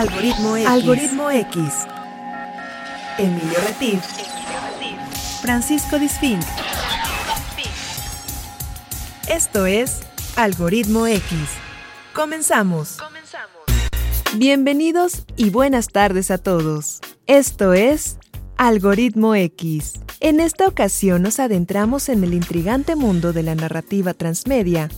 Algoritmo X. Algoritmo X. Emilio Retif. Francisco Disfink. Esto es Algoritmo X. Comenzamos. Bienvenidos y buenas tardes a todos. Esto es Algoritmo X. En esta ocasión nos adentramos en el intrigante mundo de la narrativa transmedia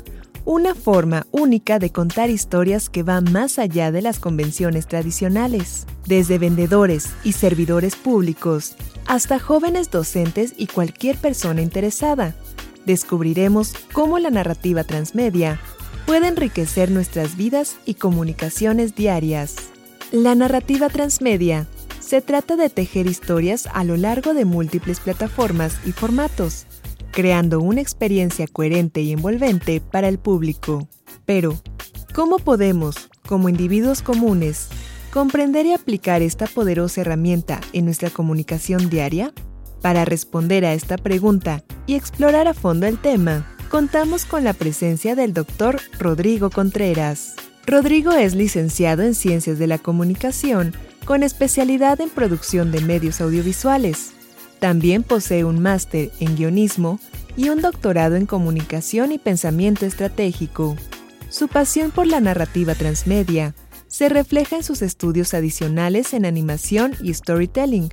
una forma única de contar historias que va más allá de las convenciones tradicionales. Desde vendedores y servidores públicos hasta jóvenes docentes y cualquier persona interesada, descubriremos cómo la narrativa transmedia puede enriquecer nuestras vidas y comunicaciones diarias. La narrativa transmedia se trata de tejer historias a lo largo de múltiples plataformas y formatos creando una experiencia coherente y envolvente para el público. Pero, ¿cómo podemos, como individuos comunes, comprender y aplicar esta poderosa herramienta en nuestra comunicación diaria? Para responder a esta pregunta y explorar a fondo el tema, contamos con la presencia del doctor Rodrigo Contreras. Rodrigo es licenciado en Ciencias de la Comunicación con especialidad en producción de medios audiovisuales también posee un máster en guionismo y un doctorado en comunicación y pensamiento estratégico. Su pasión por la narrativa transmedia se refleja en sus estudios adicionales en animación y storytelling,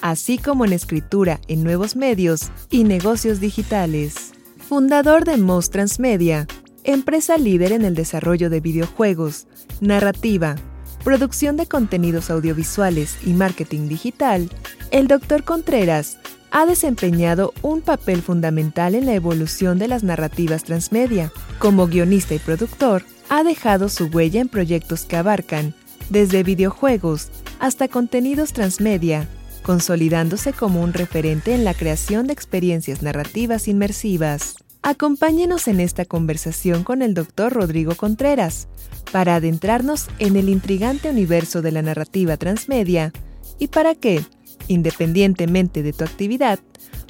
así como en escritura en nuevos medios y negocios digitales. Fundador de Most Transmedia, empresa líder en el desarrollo de videojuegos, narrativa, producción de contenidos audiovisuales y marketing digital, el Dr. Contreras ha desempeñado un papel fundamental en la evolución de las narrativas transmedia. Como guionista y productor, ha dejado su huella en proyectos que abarcan desde videojuegos hasta contenidos transmedia, consolidándose como un referente en la creación de experiencias narrativas inmersivas. Acompáñenos en esta conversación con el Dr. Rodrigo Contreras para adentrarnos en el intrigante universo de la narrativa transmedia y para que, independientemente de tu actividad,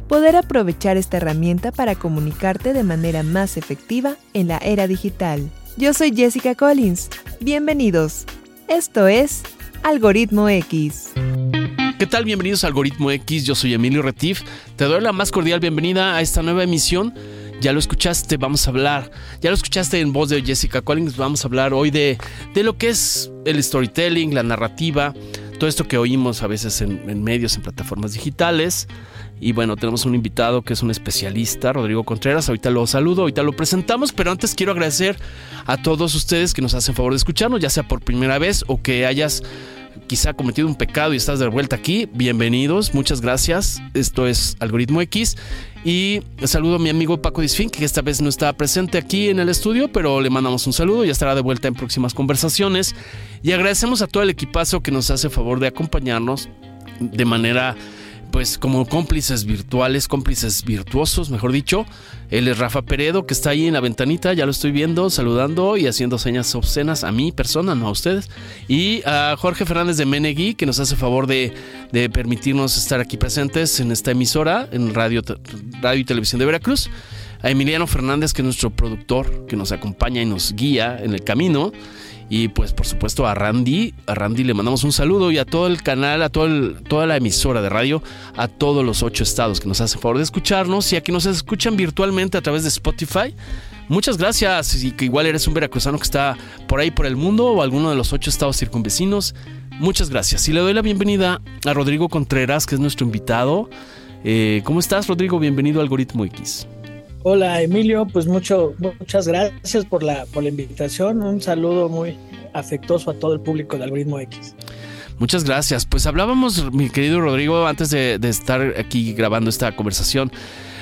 poder aprovechar esta herramienta para comunicarte de manera más efectiva en la era digital. Yo soy Jessica Collins. Bienvenidos. Esto es Algoritmo X. ¿Qué tal? Bienvenidos a Algoritmo X. Yo soy Emilio Retif. Te doy la más cordial bienvenida a esta nueva emisión ya lo escuchaste, vamos a hablar, ya lo escuchaste en voz de Jessica Collins, vamos a hablar hoy de, de lo que es el storytelling, la narrativa, todo esto que oímos a veces en, medios, en plataformas digitales. Y bueno, tenemos un invitado que es un especialista, Rodrigo Contreras. Ahorita lo saludo, ahorita lo presentamos, pero antes quiero agradecer a todos ustedes que nos hacen favor de escucharnos, ya sea por primera vez o que hayas quizá cometido un pecado y estás de vuelta aquí. Bienvenidos, muchas gracias. Esto es Algoritmo X. Y saludo a mi amigo Paco Disfín, que esta vez no está presente aquí en el estudio, pero le mandamos un saludo y estará de vuelta en próximas conversaciones. Y agradecemos a todo el equipazo que nos hace favor de acompañarnos de manera pues como cómplices virtuales, cómplices virtuosos, mejor dicho. Él es Rafa Peredo, que está ahí en la ventanita, ya lo estoy viendo, saludando y haciendo señas obscenas a mi persona, no a ustedes. Y a Jorge Fernández de Menegui, que nos hace favor de, de permitirnos estar aquí presentes en esta emisora, en Radio, Radio y Televisión de Veracruz. A Emiliano Fernández, que es nuestro productor, que nos acompaña y nos guía en el camino. Y pues por supuesto a Randy, a Randy le mandamos un saludo y a todo el canal, a toda la emisora de radio, a todos los ocho estados que nos hacen favor de escucharnos y a que nos escuchan virtualmente a través de Spotify. Muchas gracias y que igual eres un veracruzano que está por ahí por el mundo o alguno de los ocho estados circunvecinos. Muchas gracias. Y le doy la bienvenida a Rodrigo Contreras, que es nuestro invitado. Eh, ¿Cómo estás, Rodrigo? Bienvenido a Algoritmo X. Hola Emilio, pues mucho, muchas gracias por la, por la invitación. Un saludo muy afectuoso a todo el público de Algoritmo X. Muchas gracias. Pues hablábamos, mi querido Rodrigo, antes de, estar aquí grabando esta conversación,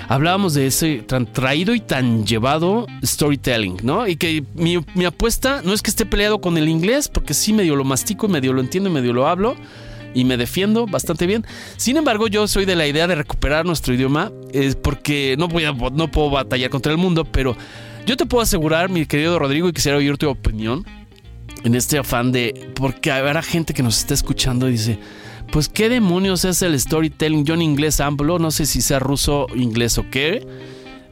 hablábamos de ese tan traído y tan llevado storytelling, ¿no? Y que mi, mi apuesta no es que esté peleado con el inglés, porque sí medio lo mastico y medio lo entiendo y medio lo hablo y me defiendo bastante bien. Sin embargo, yo soy de la idea de recuperar nuestro idioma, es porque no, voy a, no puedo batallar contra el mundo, pero yo te puedo asegurar, mi querido Rodrigo, y quisiera oír tu opinión en este afán de, porque habrá gente que nos está escuchando y dice, pues qué demonios es el storytelling, yo en inglés hablo, no sé si sea ruso, inglés o qué.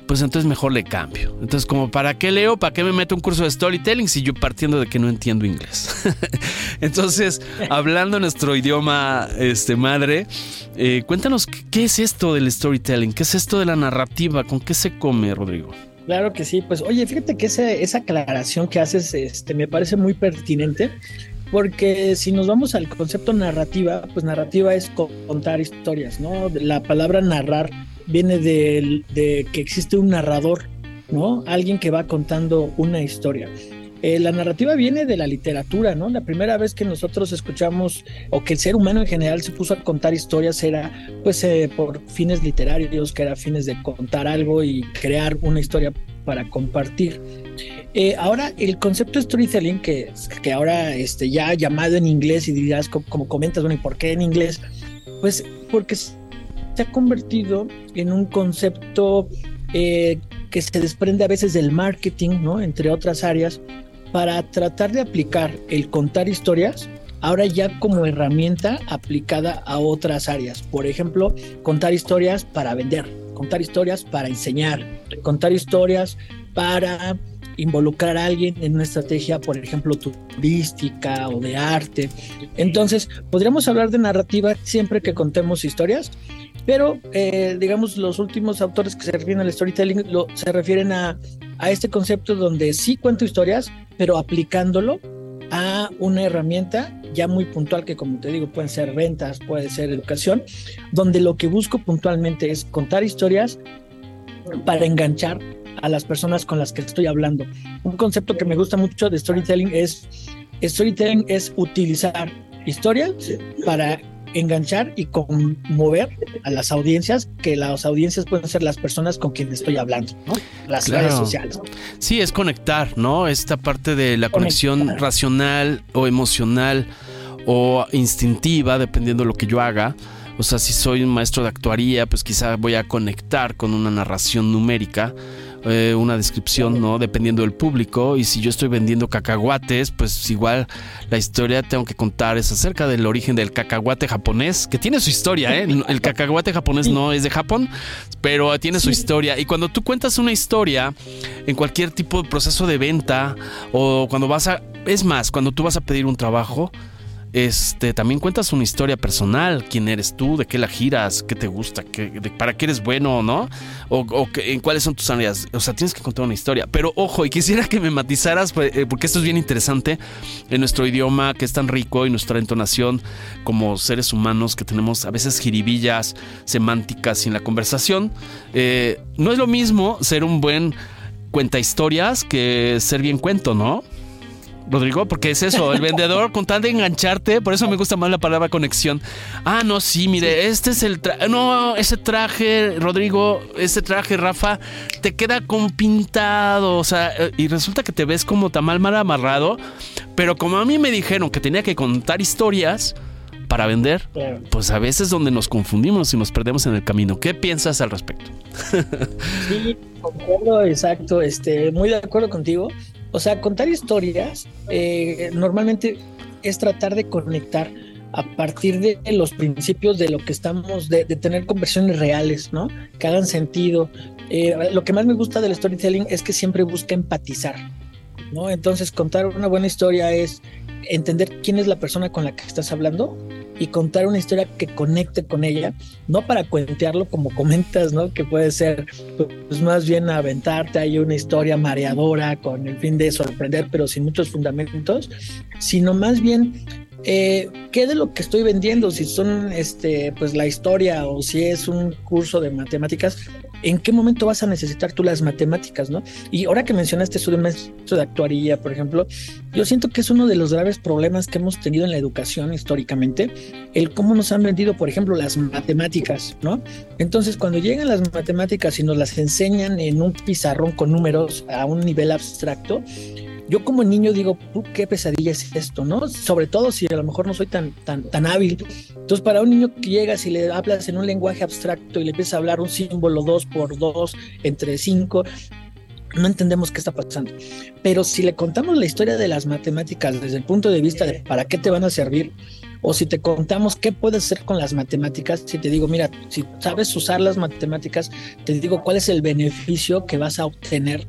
Pues entonces mejor le cambio. Entonces, como, ¿para qué leo? ¿Para qué me meto un curso de storytelling si yo partiendo de que no entiendo inglés? entonces, hablando nuestro idioma este, madre, eh, cuéntanos, ¿qué es esto del storytelling? ¿Qué es esto de la narrativa? ¿Con qué se come, Rodrigo? Claro que sí, pues oye, fíjate que esa, esa aclaración que haces este, me parece muy pertinente porque si nos vamos al concepto narrativa, pues narrativa es contar historias, ¿no? La palabra narrar viene de, que existe un narrador, ¿no? Alguien que va contando una historia. Eh, la narrativa viene de la literatura, ¿no? La primera vez que nosotros escuchamos o que el ser humano en general se puso a contar historias era pues eh, por fines literarios, que era fines de contar algo y crear una historia para compartir. Eh, ahora, el concepto de storytelling, que, que ahora este, ya llamado en inglés y dirás, como, como comentas, bueno, ¿y por qué en inglés? Pues porque se ha convertido en un concepto eh, que se desprende a veces del marketing, ¿no? Entre otras áreas, para tratar de aplicar el contar historias ahora ya como herramienta aplicada a otras áreas. Por ejemplo, contar historias para vender, contar historias para enseñar, contar historias para involucrar a alguien en una estrategia, por ejemplo, turística o de arte. Entonces, podríamos hablar de narrativa siempre que contemos historias, pero, eh, digamos, los últimos autores que se refieren al storytelling lo, se refieren a, a este concepto donde sí cuento historias, pero aplicándolo a una herramienta ya muy puntual que como te digo pueden ser ventas, puede ser educación, donde lo que busco puntualmente es contar historias para enganchar a las personas con las que estoy hablando. Un concepto que me gusta mucho de storytelling es storytelling es utilizar historias para enganchar y conmover a las audiencias, que las audiencias pueden ser las personas con quienes estoy hablando, ¿no? Las redes sociales. Sí, es conectar, ¿no? Esta parte de la conexión racional o emocional o instintiva, dependiendo de lo que yo haga. O sea, si soy un maestro de actuaría, pues quizá voy a conectar con una narración numérica eh, una descripción, ¿no? Dependiendo del público. Y si yo estoy vendiendo cacahuates, pues igual la historia tengo que contar es acerca del origen del cacahuate japonés, que tiene su historia, ¿eh? El cacahuate japonés no es de Japón, pero tiene su historia. Y cuando tú cuentas una historia en cualquier tipo de proceso de venta o cuando vas a... Es más, cuando tú vas a pedir un trabajo, este, también cuentas una historia personal, quién eres tú, de qué la giras, qué te gusta, qué, para qué eres bueno, ¿no? O, o en cuáles son tus áreas. O sea, tienes que contar una historia. Pero ojo, y quisiera que me matizaras, pues, eh, porque esto es bien interesante en nuestro idioma que es tan rico y nuestra entonación como seres humanos que tenemos a veces jiribillas semánticas en la conversación. Eh, no es lo mismo ser un buen cuenta historias que ser bien cuento, ¿no? Rodrigo, porque es eso, el vendedor con tal de engancharte, por eso me gusta más la palabra conexión. Ah, no, sí, mire, este es el traje, no, ese traje, Rodrigo, ese traje, Rafa, te queda con pintado, o sea, eh, y resulta que te ves como tan mal, mal amarrado, pero como a mí me dijeron que tenía que contar historias para vender, pues a veces donde nos confundimos y nos perdemos en el camino. ¿Qué piensas al respecto? sí, concuerdo, exacto, este, muy de acuerdo contigo. O sea, contar historias eh, normalmente es tratar de conectar a partir de los principios de lo que estamos, de, tener conversiones reales, ¿no? Que hagan sentido. Eh, lo que más me gusta del storytelling es que siempre busca empatizar, ¿no? Entonces, contar una buena historia es entender quién es la persona con la que estás hablando y contar una historia que conecte con ella, no para cuentearlo como comentas, ¿no? Que puede ser, pues más bien aventarte ahí una historia mareadora con el fin de sorprender, pero sin muchos fundamentos, sino más bien eh, ¿qué de lo que estoy vendiendo? Si son este, pues la historia o si es un curso de matemáticas, ¿en qué momento vas a necesitar tú las matemáticas, no? Y ahora que mencionaste un maestro de actuaría, por ejemplo, yo siento que es uno de los graves problemas que hemos tenido en la educación históricamente, el cómo nos han vendido, por ejemplo, las matemáticas, ¿no? Entonces, cuando llegan las matemáticas y nos las enseñan en un pizarrón con números a un nivel abstracto, yo como niño digo, qué pesadilla es esto, ¿no? Sobre todo si a lo mejor no soy tan, tan, tan hábil. Entonces, para un niño que llegas y le hablas en un lenguaje abstracto y le empiezas a hablar un símbolo 2 por 2 entre 5, no entendemos qué está pasando. Pero si le contamos la historia de las matemáticas desde el punto de vista de para qué te van a servir, o si te contamos qué puedes hacer con las matemáticas, si te digo, mira, si sabes usar las matemáticas, te digo cuál es el beneficio que vas a obtener.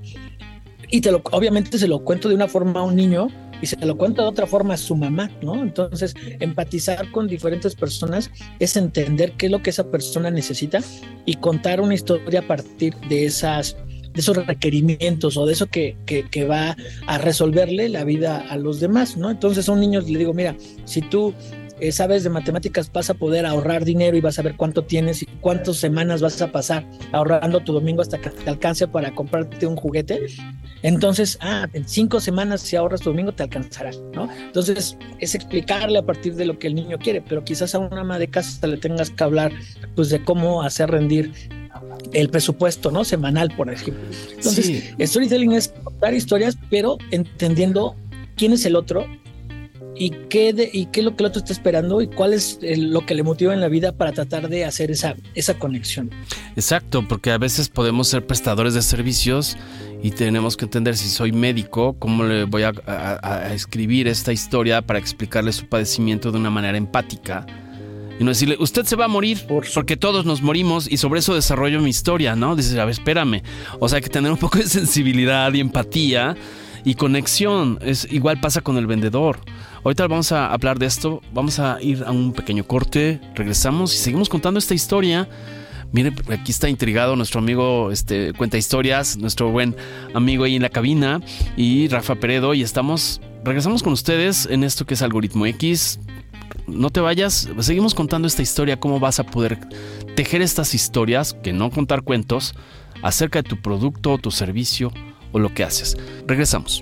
Y te lo, obviamente se lo cuento de una forma a un niño y se lo cuento de otra forma a su mamá, ¿no? Entonces, empatizar con diferentes personas es entender qué es lo que esa persona necesita y contar una historia a partir de esas de esos requerimientos o de eso que, que, va a resolverle la vida a los demás, ¿no? Entonces a un niño le digo, mira, si tú eh, sabes de matemáticas, vas a poder ahorrar dinero y vas a ver cuánto tienes y cuántas semanas vas a pasar ahorrando tu domingo hasta que te alcance para comprarte un juguete. Entonces, ah, en cinco semanas si ahorras tu domingo te alcanzará, ¿no? Entonces, es explicarle a partir de lo que el niño quiere, pero quizás a una ama de casa le tengas que hablar, pues, de cómo hacer rendir el presupuesto, ¿no? Semanal, por ejemplo. Entonces, storytelling es contar historias, pero entendiendo quién es el otro y qué, y qué es lo que el otro está esperando y cuál es lo que le motiva en la vida para tratar de hacer esa, esa conexión. Exacto, porque a veces podemos ser prestadores de servicios y tenemos que entender si soy médico, cómo le voy a, a escribir esta historia para explicarle su padecimiento de una manera empática y no decirle, usted se va a morir porque todos nos morimos y sobre eso desarrollo mi historia, ¿no? Dices, a ver, espérame. O sea, hay que tener un poco de sensibilidad y empatía y conexión. Es, igual pasa con el vendedor. Ahorita vamos a hablar de esto, vamos a ir a un pequeño corte, regresamos y seguimos contando esta historia. Mire, aquí está intrigado nuestro amigo, este, cuenta historias, nuestro buen amigo ahí en la cabina y Rafa Peredo y estamos, regresamos con ustedes en esto que es Algoritmo X no te vayas, seguimos contando esta historia, cómo vas a poder tejer estas historias, que no contar cuentos, acerca de tu producto tu servicio o lo que haces. Regresamos.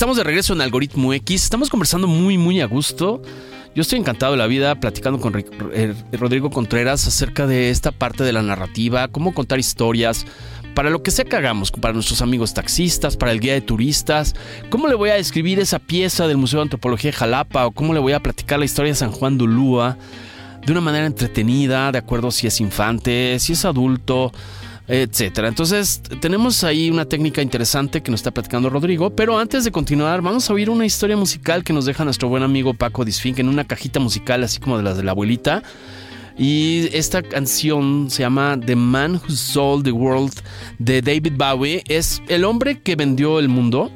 Estamos de regreso en Algoritmo X. Estamos conversando muy, muy a gusto. Yo estoy encantado de la vida platicando con eh, Rodrigo Contreras acerca de esta parte de la narrativa, cómo contar historias, para lo que sea que hagamos, para nuestros amigos taxistas, para el guía de turistas, cómo le voy a describir esa pieza del Museo de Antropología de Jalapa o cómo le voy a platicar la historia de San Juan de Ulúa de una manera entretenida, de acuerdo si es infante, si es adulto, etcétera. Entonces, tenemos ahí una técnica interesante que nos está platicando Rodrigo, pero antes de continuar, vamos a oír una historia musical que nos deja nuestro buen amigo Paco Disfink en una cajita musical así como de las de la abuelita. Y esta canción se llama The Man Who Sold the World de David Bowie. Es el hombre que vendió el mundo.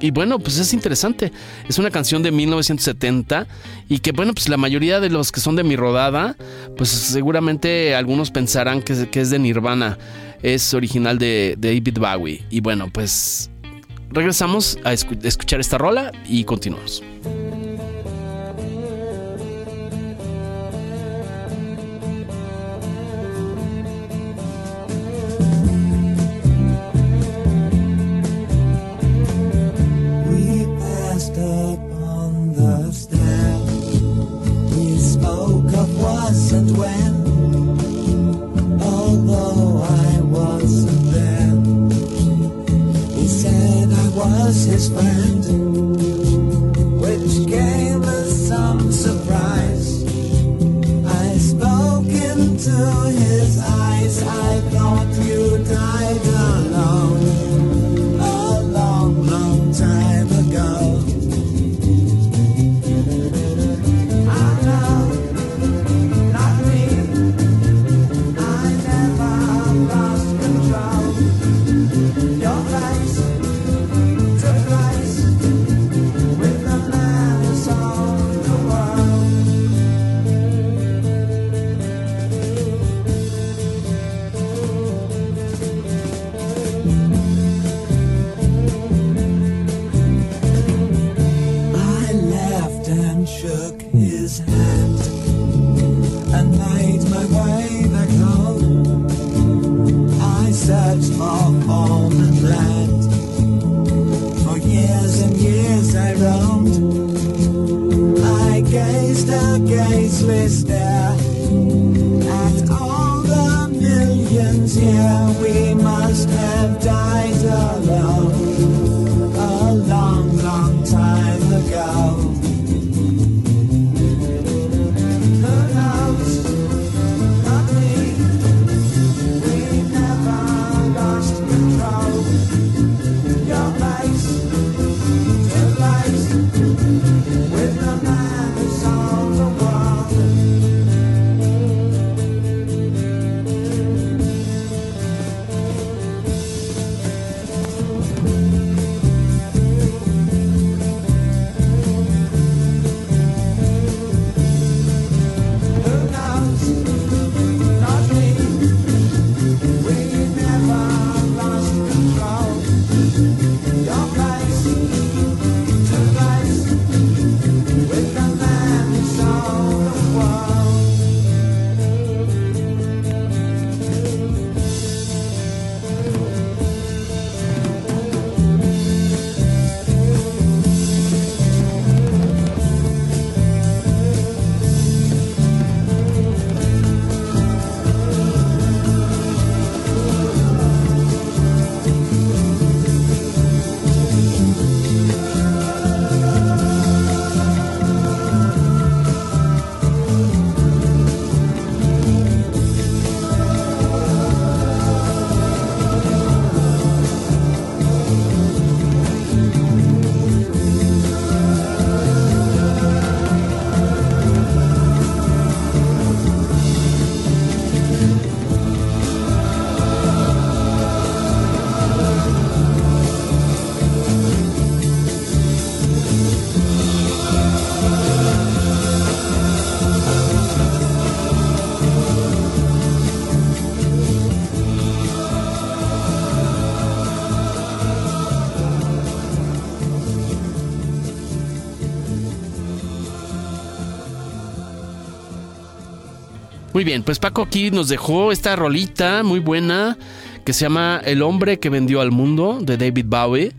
Y bueno, pues es interesante. Es una canción de 1970 y que bueno, pues la mayoría de los que son de mi rodada, pues seguramente algunos pensarán que, que es de Nirvana. Es original de, David Bowie. Y bueno, pues regresamos a escuchar esta rola y continuamos. A gazeless Bien, pues Paco aquí nos dejó esta rolita muy buena que se llama El hombre que vendió al mundo de David Bowie.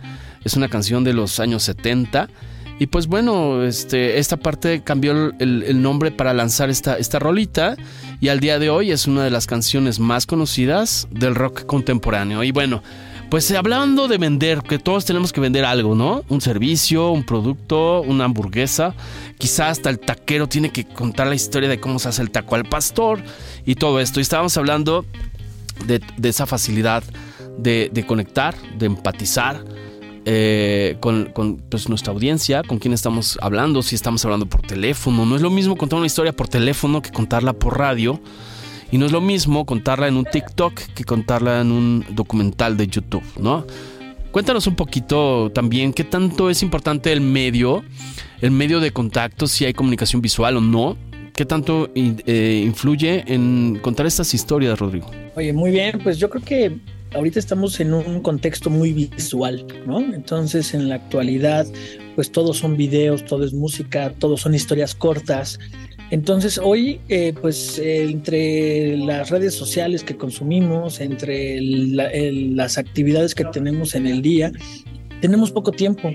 Es una canción de los años 70. Y pues bueno, este, esta parte cambió el, el nombre para lanzar esta, esta rolita. Y al día de hoy es una de las canciones más conocidas del rock contemporáneo. Y bueno, pues hablando de vender, que todos tenemos que vender algo, ¿no? Un servicio, un producto, una hamburguesa. Quizás hasta el taquero tiene que contar la historia de cómo se hace el taco al pastor y todo esto. Y estábamos hablando de, de esa facilidad de, conectar, de empatizar eh, con, con pues, nuestra audiencia, con quién estamos hablando, si estamos hablando por teléfono. No es lo mismo contar una historia por teléfono que contarla por radio. Y no es lo mismo contarla en un TikTok que contarla en un documental de YouTube, ¿no? Cuéntanos un poquito también qué tanto es importante el medio, el medio de contacto, si hay comunicación visual o no. ¿Qué tanto eh, influye en contar estas historias, Rodrigo? Oye, muy bien, pues yo creo que ahorita estamos en un contexto muy visual, ¿no? Entonces, en la actualidad, pues todos son videos, todo es música, todos son historias cortas. Entonces hoy, eh, pues eh, entre las redes sociales que consumimos, entre el, las actividades que tenemos en el día, tenemos poco tiempo.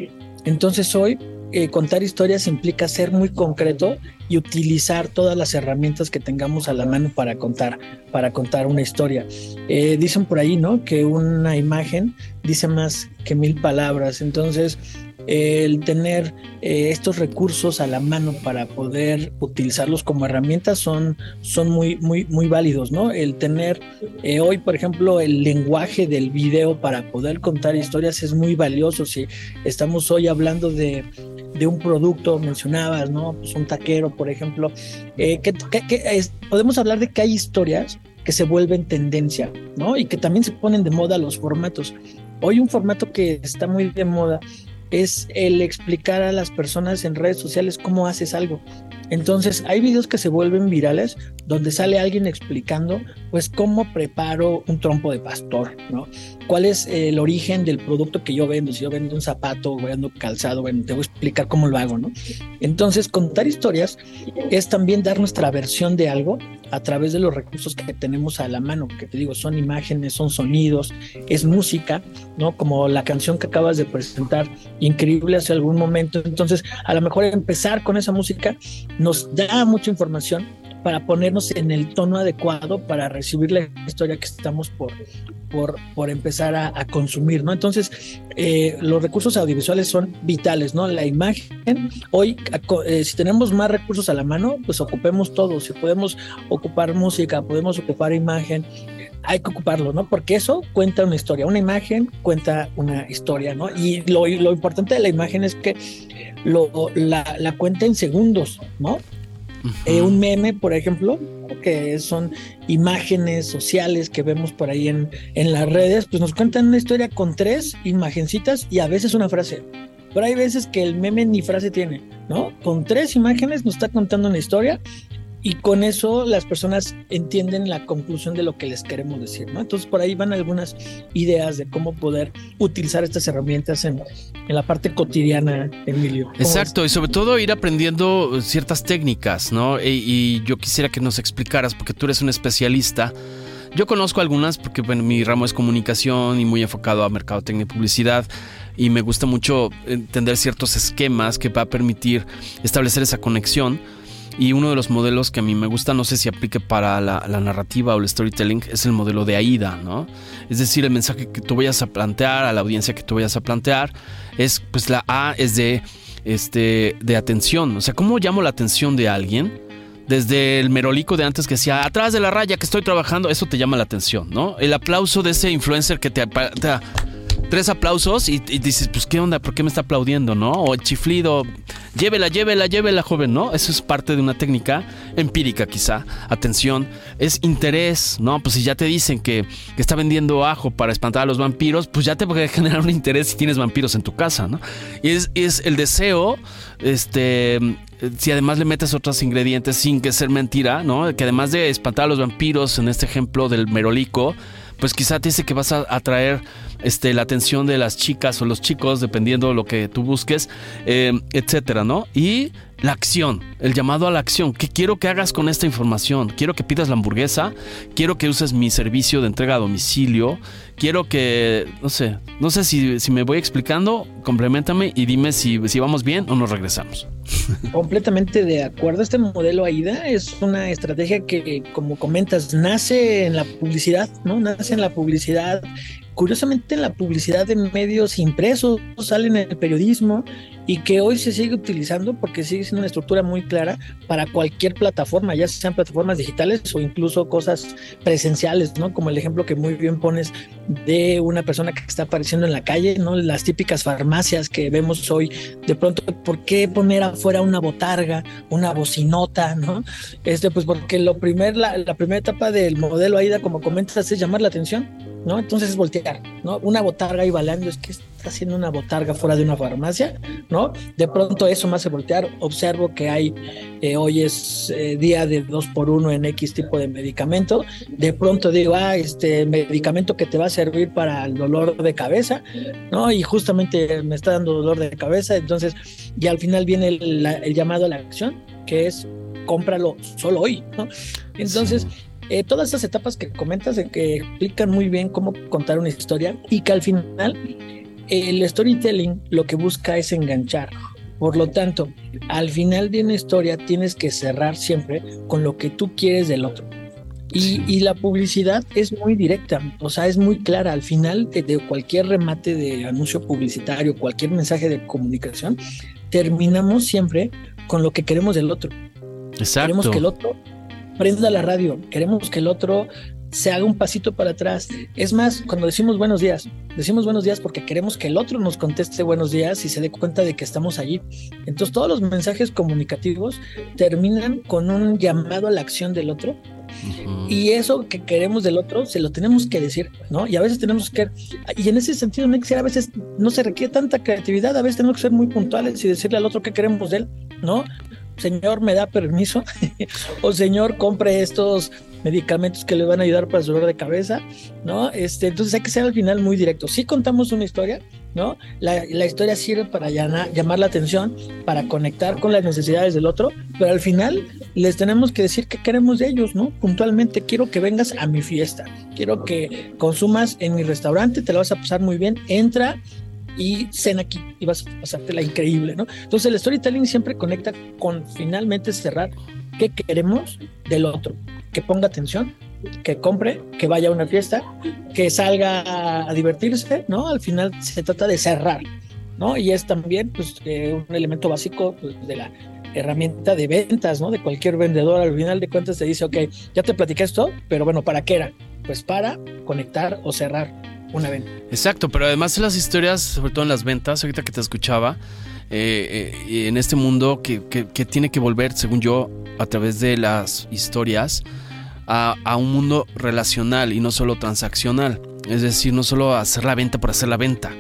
Entonces hoy eh, contar historias implica ser muy concreto y utilizar todas las herramientas que tengamos a la mano para contar, para contar una historia. Eh, dicen por ahí, ¿no? Que una imagen dice más que mil palabras. Entonces, el tener eh, estos recursos a la mano para poder utilizarlos como herramientas son, son muy, muy, muy válidos, ¿no? El tener eh, hoy, por ejemplo, el lenguaje del video para poder contar historias es muy valioso. Si estamos hoy hablando de, de un producto, mencionabas, ¿no? Pues un taquero, por ejemplo, eh, que, podemos hablar de que hay historias que se vuelven tendencia, ¿no? Y que también se ponen de moda los formatos. Hoy un formato que está muy de moda es el explicar a las personas en redes sociales cómo haces algo. Entonces, hay videos que se vuelven virales donde sale alguien explicando, pues, cómo preparo un trompo de pastor, ¿no? ¿Cuál es el origen del producto que yo vendo? Si yo vendo un zapato, vendo calzado, bueno, te voy a explicar cómo lo hago, ¿no? Entonces, contar historias es también dar nuestra versión de algo a través de los recursos que tenemos a la mano, que te digo, son imágenes, son sonidos, es música, ¿no? Como la canción que acabas de presentar, increíble hace algún momento. Entonces, a lo mejor empezar con esa música nos da mucha información para ponernos en el tono adecuado para recibir la historia que estamos por, por, por empezar a, consumir, ¿no? Entonces, eh, los recursos audiovisuales son vitales, ¿no? La imagen, hoy, eh, si tenemos más recursos a la mano, pues ocupemos todo, si podemos ocupar música, podemos ocupar imagen, hay que ocuparlo, ¿no? Porque eso cuenta una historia, una imagen cuenta una historia, ¿no? Y lo, lo importante de la imagen es que lo, la cuenta en segundos, ¿no? Eh, un meme, por ejemplo, que son imágenes sociales que vemos por ahí en, en las redes, pues nos cuentan una historia con tres imagencitas y a veces una frase. Pero hay veces que el meme ni frase tiene, ¿no? Con tres imágenes nos está contando una historia y con eso las personas entienden la conclusión de lo que les queremos decir. Entonces por ahí van algunas ideas de cómo poder utilizar estas herramientas en, la parte cotidiana, Emilio. Exacto, y sobre todo ir aprendiendo ciertas técnicas, ¿no? Y, y yo quisiera que nos explicaras, porque tú eres un especialista. Yo conozco algunas porque mi ramo es comunicación y muy enfocado a mercadotecnia y publicidad y me gusta mucho entender ciertos esquemas que va a permitir establecer esa conexión. Y uno de los modelos que a mí me gusta, no sé si aplique para la, narrativa o el storytelling, es el modelo de AIDA, ¿no? Es decir, el mensaje que tú vayas a plantear, a la audiencia que tú vayas a plantear, es, pues la A es de, este, de atención. O sea, ¿cómo llamo la atención de alguien? Desde el merolico de antes que decía, atrás de la raya que estoy trabajando, eso te llama la atención, ¿no? El aplauso de ese influencer que te, te tres aplausos y, dices, pues, ¿qué onda? ¿Por qué me está aplaudiendo, no? O el chiflido, llévela, llévela, llévela, joven, ¿no? Eso es parte de una técnica empírica, quizá. Atención, es interés, ¿no? Pues si ya te dicen que, está vendiendo ajo para espantar a los vampiros, pues ya te puede generar un interés si tienes vampiros en tu casa, ¿no? Y es, es el deseo, este, si además le metes otros ingredientes sin que ser mentira, ¿no? Que además de espantar a los vampiros, en este ejemplo del merolico, pues quizá te dice que vas a atraer este, la atención de las chicas o los chicos, dependiendo de lo que tú busques, eh, etcétera, ¿no? Y la acción, el llamado a la acción. ¿Qué quiero que hagas con esta información? Quiero que pidas la hamburguesa, quiero que uses mi servicio de entrega a domicilio, quiero que, no sé, no sé si, si me voy explicando, complementame y dime si, si vamos bien o nos regresamos. Completamente de acuerdo. Este modelo AIDA es una estrategia que, como comentas, nace en la publicidad, ¿no? Nace en la publicidad. Curiosamente, en la publicidad de medios impresos, sale en el periodismo y que hoy se sigue utilizando porque sigue siendo una estructura muy clara para cualquier plataforma, ya sean plataformas digitales o incluso cosas presenciales, ¿no? Como el ejemplo que muy bien pones de una persona que está apareciendo en la calle, ¿no? Las típicas farmacias que vemos hoy, de pronto, ¿por qué poner afuera una botarga, una bocinota, ¿no? Este, pues porque lo primer, la, la primera etapa del modelo AIDA, como comentas, es llamar la atención, ¿no? Entonces es voltear, ¿no? Una botarga ahí balando, es que está haciendo una botarga fuera de una farmacia, ¿no? De pronto eso me hace voltear, observo que hay, eh, hoy es eh, día de dos por uno en X tipo de medicamento, de pronto digo, ah, este medicamento que te va a servir para el dolor de cabeza, ¿no? Y justamente me está dando dolor de cabeza, entonces, y al final viene el, la- el llamado a la acción, que es cómpralo solo hoy. Entonces, eh, todas esas etapas que comentas de que explican muy bien cómo contar una historia y que al final el storytelling lo que busca es enganchar. Por lo tanto, al final de una historia tienes que cerrar siempre con lo que tú quieres del otro. Y, y la publicidad es muy directa, o sea, es muy clara. Al final de, de cualquier remate de anuncio publicitario, cualquier mensaje de comunicación, terminamos siempre con lo que queremos del otro. Exacto. Queremos que el otro prenda la radio, queremos que el otro se haga un pasito para atrás. Es más, cuando decimos buenos días, decimos buenos días porque queremos que el otro nos conteste buenos días y se dé cuenta de que estamos allí. Entonces todos los mensajes comunicativos terminan con un llamado a la acción del otro y eso que queremos del otro se lo tenemos que decir, ¿no? Y a veces tenemos que, y en ese sentido no hay que a veces no se requiere tanta creatividad, a veces tenemos que ser muy puntuales y decirle al otro qué queremos de él, ¿no? Señor, ¿me da permiso? o señor, compre estos medicamentos que le van a ayudar para su dolor de cabeza, ¿no? Este, entonces hay que ser al final muy directo. Si contamos una historia, ¿no? La, la historia sirve para llamar la atención, para conectar con las necesidades del otro, pero al final les tenemos que decir qué queremos de ellos, ¿no? Puntualmente, quiero que vengas a mi fiesta, quiero que consumas en mi restaurante, te lo vas a pasar muy bien, entra, y cena aquí y vas a pasártela increíble, ¿no? Entonces el storytelling siempre conecta con finalmente cerrar qué queremos del otro, que ponga atención, que compre, que vaya a una fiesta, que salga a divertirse, ¿no? Al final se trata de cerrar, ¿no? Y es también pues, eh, un elemento básico pues, de la herramienta de ventas, ¿no? De cualquier vendedor, al final de cuentas te dice, ok, ya te platiqué esto, pero bueno, ¿para qué era? Pues para conectar o cerrar una venta. Exacto, pero además en las historias, sobre todo en las ventas, ahorita que te escuchaba, eh, eh, en este mundo que, que- que tiene que volver, según yo, a través de las historias, a, a un mundo relacional y no solo transaccional. Es decir, no solo hacer la venta por hacer la venta,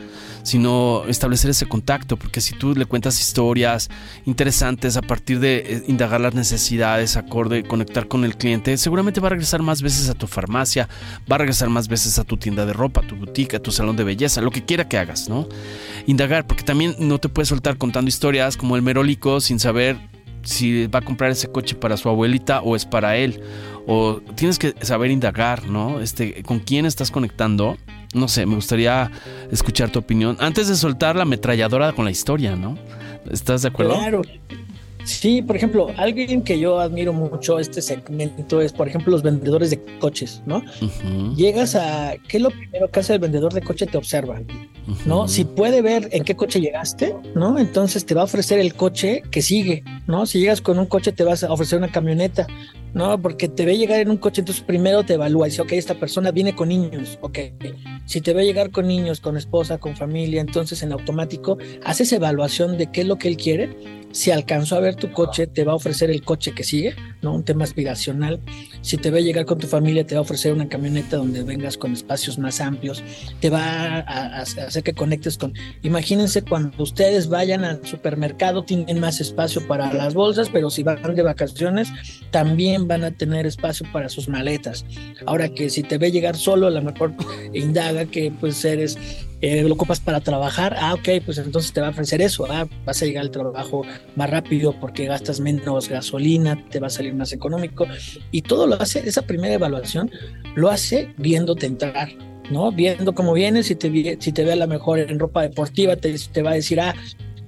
sino establecer ese contacto, porque si tú le cuentas historias interesantes a partir de eh, indagar las necesidades, acorde, conectar con el cliente, seguramente va a regresar más veces a tu farmacia, va a regresar más veces a tu tienda de ropa, tu boutique, tu salón de belleza, lo que quiera que hagas, ¿no? Indagar, porque también no te puedes soltar contando historias como el merolico sin saber si va a comprar ese coche para su abuelita o es para él. O tienes que saber indagar, ¿no? Este, con quién estás conectando. No sé, me gustaría escuchar tu opinión. Antes de soltar la ametralladora con la historia, ¿no? ¿Estás de acuerdo? Claro. Sí, por ejemplo, alguien que yo admiro mucho este segmento es, por ejemplo, los vendedores de coches, ¿no? Llegas a, ¿qué es lo primero que hace el vendedor de coche? Te observa, ¿no? Si puede ver en qué coche llegaste, ¿no? Entonces te va a ofrecer el coche que sigue, ¿no? Si llegas con un coche te vas a ofrecer una camioneta, ¿no? Porque te ve llegar en un coche, entonces primero te evalúa y dice, ok, esta persona viene con niños, ok. Si te ve llegar con niños, con esposa, con familia, entonces en automático haces evaluación de qué es lo que él quiere. Si alcanzó a ver tu coche, te va a ofrecer el coche que sigue, ¿no? Un tema aspiracional. Si te ve llegar con tu familia, te va a ofrecer una camioneta donde vengas con espacios más amplios. Te va a, a- hacer que conectes con... Imagínense cuando ustedes vayan al supermercado, tienen más espacio para las bolsas, pero si van de vacaciones, también van a tener espacio para sus maletas. Ahora que si te ve llegar solo, a lo mejor indaga que pues eres eh, lo ocupas para trabajar, ah, ok, pues entonces te va a ofrecer eso, ah, vas a llegar al trabajo más rápido porque gastas menos gasolina, te va a salir más económico y todo lo hace, esa primera evaluación lo hace viéndote entrar, ¿no? Viendo cómo vienes, si te, si te ve a lo mejor en ropa deportiva, te, te va a decir, ah,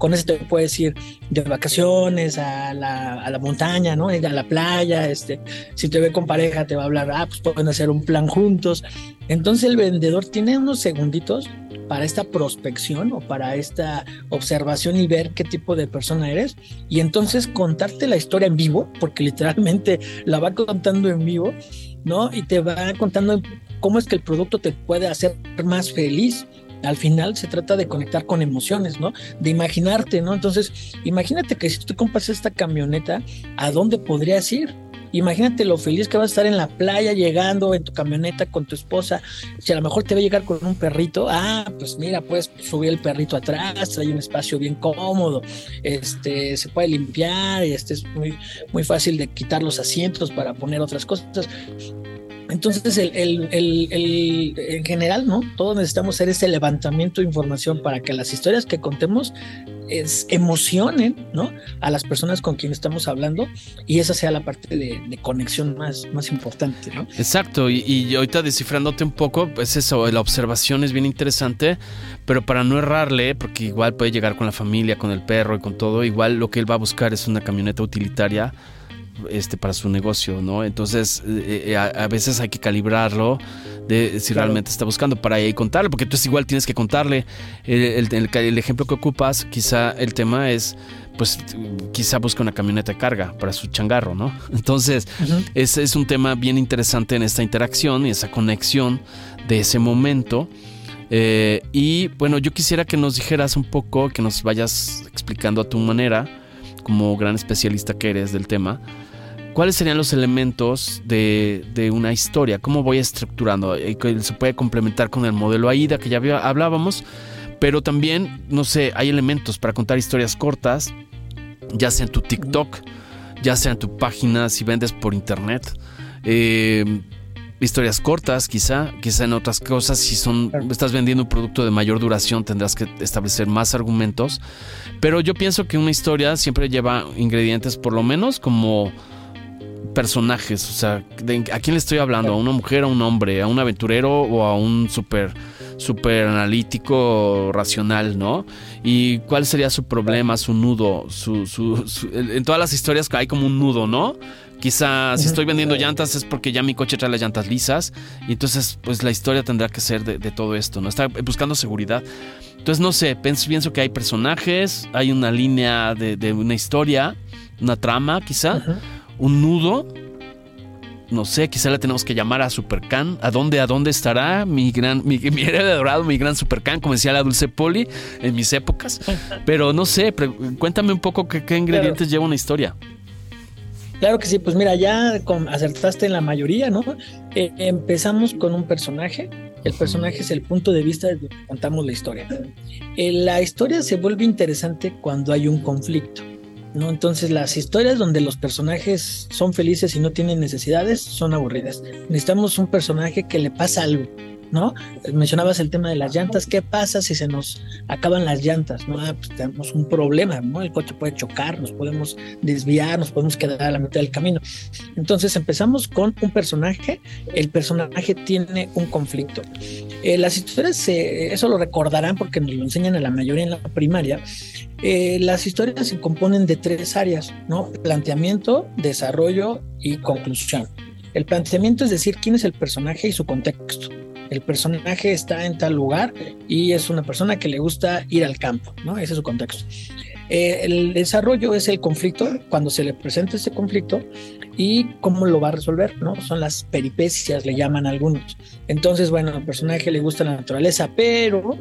con eso te puedes ir de vacaciones a la, a la montaña, ¿no? A la playa, este, si te ve con pareja te va a hablar, ah, pues pueden hacer un plan juntos. Entonces el vendedor tiene unos segunditos para esta prospección o para esta observación y ver qué tipo de persona eres y entonces contarte la historia en vivo, porque literalmente la va contando en vivo, ¿no? Y te va contando cómo es que el producto te puede hacer más feliz. Al final se trata de conectar con emociones, ¿no? De imaginarte, ¿no? Entonces, imagínate que si tú compras esta camioneta, ¿a dónde podrías ir? Imagínate lo feliz que vas a estar en la playa llegando en tu camioneta con tu esposa. Si a lo mejor te va a llegar con un perrito, ah, pues mira, puedes subir el perrito atrás, hay un espacio bien cómodo, este, se puede limpiar, este es muy, muy fácil de quitar los asientos para poner otras cosas. Entonces, el, el, el, en general, ¿no? Todos necesitamos hacer ese levantamiento de información para que las historias que contemos es, emocionen, ¿no? A las personas con quien estamos hablando y esa sea la parte de, de conexión más, más importante, ¿no? Exacto, y, y ahorita descifrándote un poco, pues eso, la observación es bien interesante, pero para no errarle, porque igual puede llegar con la familia, con el perro y con todo, igual lo que él va a buscar es una camioneta utilitaria este, para su negocio, ¿no? Entonces, eh, eh, a, a veces hay que calibrarlo de si Claro. realmente está buscando para ahí contarle, porque entonces igual tienes que contarle. El, el- el- el ejemplo que ocupas, quizá el tema es, pues, quizá busca una camioneta de carga para su changarro, ¿no? Entonces, ese es un tema bien interesante en esta interacción y esa conexión de ese momento. Eh, y bueno, yo quisiera que nos dijeras un poco, que nos vayas explicando a tu manera, como gran especialista que eres del tema, cuáles serían los elementos de, de una historia, cómo voy estructurando, que se puede complementar con el modelo AIDA que ya hablábamos, pero también, no sé, hay elementos para contar historias cortas, ya sea en tu TikTok, ya sea en tu página, si vendes por internet. eh, historias cortas, quizá, quizá en otras cosas, si son, estás vendiendo un producto de mayor duración, tendrás que establecer más argumentos. Pero yo pienso que una historia siempre lleva ingredientes, por lo menos, como personajes, o sea, ¿a quién le estoy hablando? ¿A una mujer, a un hombre, a un aventurero o a un súper super analítico racional, ¿no? ¿Y cuál sería su problema, su nudo? Su, su- su- en todas las historias hay como un nudo, ¿no? Quizá si estoy vendiendo llantas es porque ya mi coche trae las llantas lisas y entonces pues la historia tendrá que ser de, todo esto, ¿no? Está buscando seguridad. Entonces no sé, pienso, que hay personajes, hay una línea de, una historia, una trama quizá. Un nudo. No sé, quizá le tenemos que llamar a Supercan. ¿A dónde, a dónde estará mi gran, mi, mi mi gran Supercan, como decía la Dulce Poli en mis épocas? Pero no sé, cuéntame un poco qué, qué ingredientes lleva una historia. Claro que sí, pues mira, ya con- acertaste en la mayoría, ¿no? Eh, empezamos con un personaje. El personaje es el punto de vista desde que contamos la historia. Eh, la historia se vuelve interesante cuando hay un conflicto, ¿no? Entonces las historias donde los personajes son felices y no tienen necesidades son aburridas. Necesitamos un personaje que le pasa algo, ¿no? Mencionabas el tema de las llantas. ¿Qué pasa si se nos acaban las llantas? ¿no? Ah, pues tenemos un problema, ¿no? El coche puede chocar, nos podemos desviar, nos podemos quedar a la mitad del camino. Entonces empezamos con un personaje, el personaje tiene un conflicto. Eh, las historias, eh, eso lo recordarán porque nos lo enseñan a la mayoría en la primaria. Eh, las historias se componen de tres áreas, ¿no? Planteamiento, desarrollo y conclusión. El planteamiento es decir quién es el personaje y su contexto. El personaje está en tal lugar y es una persona que le gusta ir al campo, ¿no? Ese es su contexto. Eh, el desarrollo es el conflicto, cuando se le presenta ese conflicto y cómo lo va a resolver, ¿no? Son las peripecias, le llaman algunos. Entonces, bueno, al personaje le gusta la naturaleza, pero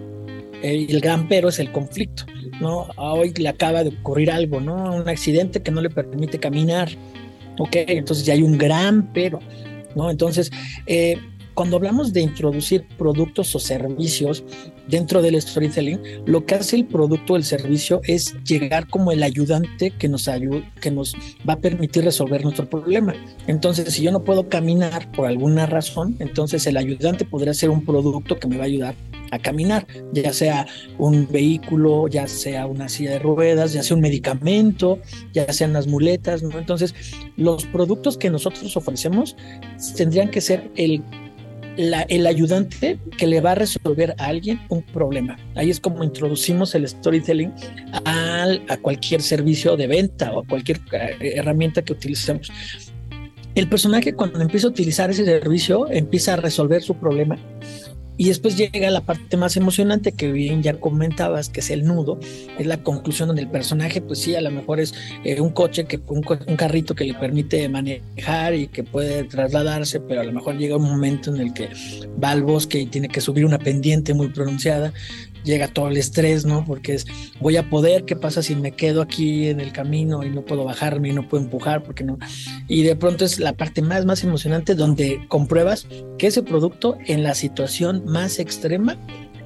eh, el gran pero es el conflicto, ¿no? Hoy le acaba de ocurrir algo, ¿no? Un accidente que no le permite caminar. Ok, entonces ya hay un gran pero, ¿no? Entonces, eh, cuando hablamos de introducir productos o servicios dentro del storytelling, lo que hace el producto o el servicio es llegar como el ayudante que nos ayuda, que nos va a permitir resolver nuestro problema. Entonces, si yo no puedo caminar por alguna razón, entonces el ayudante podría ser un producto que me va a ayudar a caminar, ya sea un vehículo, ya sea una silla de ruedas, ya sea un medicamento, ya sean las muletas, ¿no? Entonces, los productos que nosotros ofrecemos tendrían que ser el el ayudante que le va a resolver a alguien un problema. Ahí es como introducimos el storytelling al- a cualquier servicio de venta o a cualquier eh, herramienta que utilicemos. El personaje cuando empieza a utilizar ese servicio empieza a resolver su problema y después llega la parte más emocionante que bien ya comentabas, que es el nudo, es la conclusión donde el personaje, pues sí, a lo mejor es eh, un coche, que, un, un carrito que le permite manejar y que puede trasladarse, pero a lo mejor llega un momento en el que va al bosque y tiene que subir una pendiente muy pronunciada, llega todo el estrés, ¿no? Porque es, voy a poder, ¿qué pasa si me quedo aquí en el camino y no puedo bajarme y no puedo empujar? Porque no. Y de pronto es la parte más, más emocionante donde compruebas que ese producto en la situación más extrema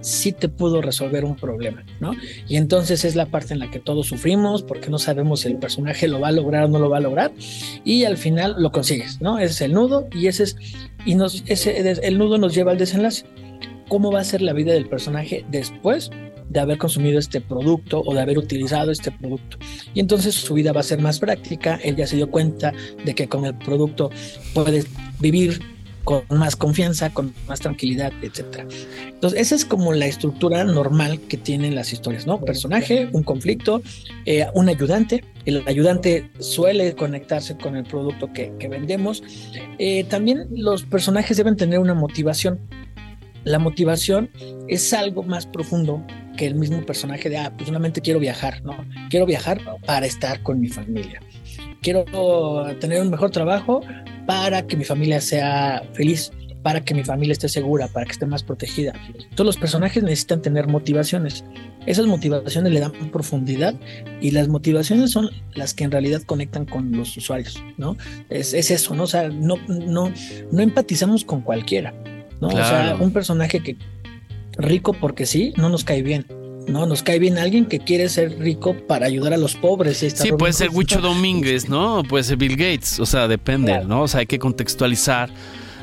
sí te pudo resolver un problema, ¿no? Y entonces es la parte en la que todos sufrimos porque no sabemos si el personaje lo va a lograr o no lo va a lograr y al final lo consigues, ¿no? Ese es el nudo y ese es y nos ese el nudo nos lleva al desenlace. ¿Cómo va a ser la vida del personaje después de haber consumido este producto o de haber utilizado este producto? Y entonces su vida va a ser más práctica, él ya se dio cuenta de que con el producto puede vivir con más confianza, con más tranquilidad, etcétera. Entonces, esa es como la estructura normal que tienen las historias, ¿no? Personaje, un conflicto, eh, un ayudante. El ayudante suele conectarse con el producto que, vendemos. Eh, también los personajes deben tener una motivación. La motivación es algo más profundo que el mismo personaje de, ah, pues solamente quiero viajar, ¿no? Quiero viajar para estar con mi familia. Quiero tener un mejor trabajo para que mi familia sea feliz, para que mi familia esté segura, para que esté más protegida. Todos los personajes necesitan tener motivaciones. Esas motivaciones le dan profundidad y las motivaciones son las que en realidad conectan con los usuarios, ¿no? Es, es eso, ¿no? O sea, no, no, no empatizamos con cualquiera, ¿no? O sea, un personaje que rico porque sí, no nos cae bien. No, nos cae bien alguien que quiere ser rico para ayudar a los pobres. Sí, puede ser. Huicho Domínguez, ¿no? Puede ser Bill Gates, o sea, depende, Claro. ¿no? O sea, hay que contextualizar